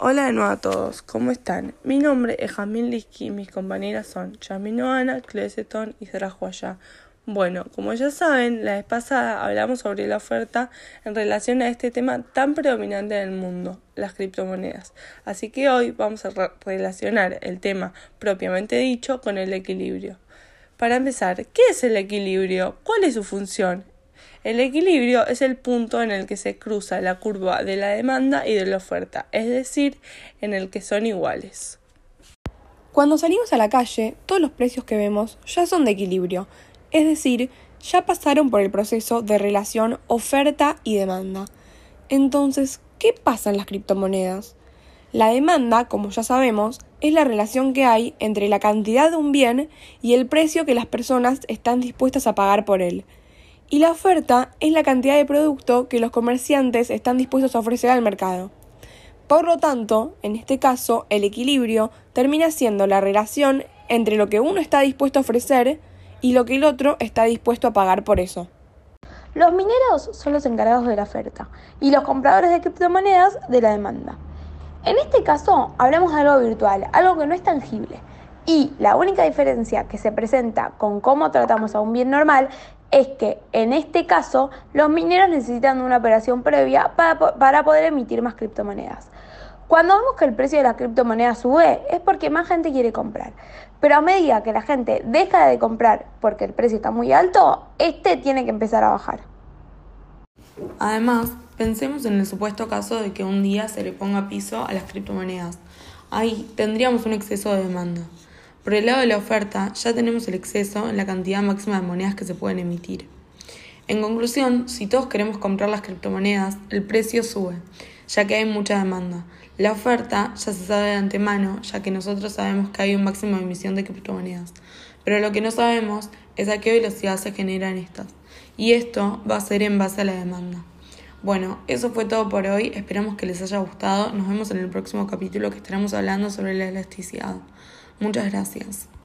Hola de nuevo a todos, ¿cómo están? Mi nombre es Jamil Liski y mis compañeras son Yamino Ana, Clesetón y Sara. Bueno, como ya saben, la vez pasada hablamos sobre la oferta en relación a este tema tan predominante en el mundo, las criptomonedas. Así que hoy vamos a relacionar el tema propiamente dicho con el equilibrio. Para empezar, ¿qué es el equilibrio? ¿Cuál es su función? El equilibrio es el punto en el que se cruza la curva de la demanda y de la oferta, es decir, en el que son iguales. Cuando salimos a la calle, todos los precios que vemos ya son de equilibrio, es decir, ya pasaron por el proceso de relación oferta y demanda. Entonces, ¿qué pasa en las criptomonedas? La demanda, como ya sabemos, es la relación que hay entre la cantidad de un bien y el precio que las personas están dispuestas a pagar por él y la oferta es la cantidad de producto que los comerciantes están dispuestos a ofrecer al mercado. Por lo tanto, en este caso, el equilibrio termina siendo la relación entre lo que uno está dispuesto a ofrecer y lo que el otro está dispuesto a pagar por eso. Los mineros son los encargados de la oferta y los compradores de criptomonedas de la demanda. En este caso, hablamos de algo virtual, algo que no es tangible. Y la única diferencia que se presenta con cómo tratamos a un bien normal es que en este caso los mineros necesitan una operación previa para, poder emitir más criptomonedas. Cuando vemos que el precio de las criptomonedas sube es porque más gente quiere comprar. Pero a medida que la gente deja de comprar porque el precio está muy alto, este tiene que empezar a bajar. Además, pensemos en el supuesto caso de que un día se le ponga piso a las criptomonedas. Ahí tendríamos un exceso de demanda. Por el lado de la oferta, ya tenemos el exceso en la cantidad máxima de monedas que se pueden emitir. En conclusión, si todos queremos comprar las criptomonedas, el precio sube, ya que hay mucha demanda. La oferta ya se sabe de antemano, ya que nosotros sabemos que hay un máximo de emisión de criptomonedas. Pero lo que no sabemos es a qué velocidad se generan estas. Y esto va a ser en base a la demanda. Bueno, eso fue todo por hoy. Esperamos que les haya gustado. Nos vemos en el próximo capítulo que estaremos hablando sobre la elasticidad. Muchas gracias.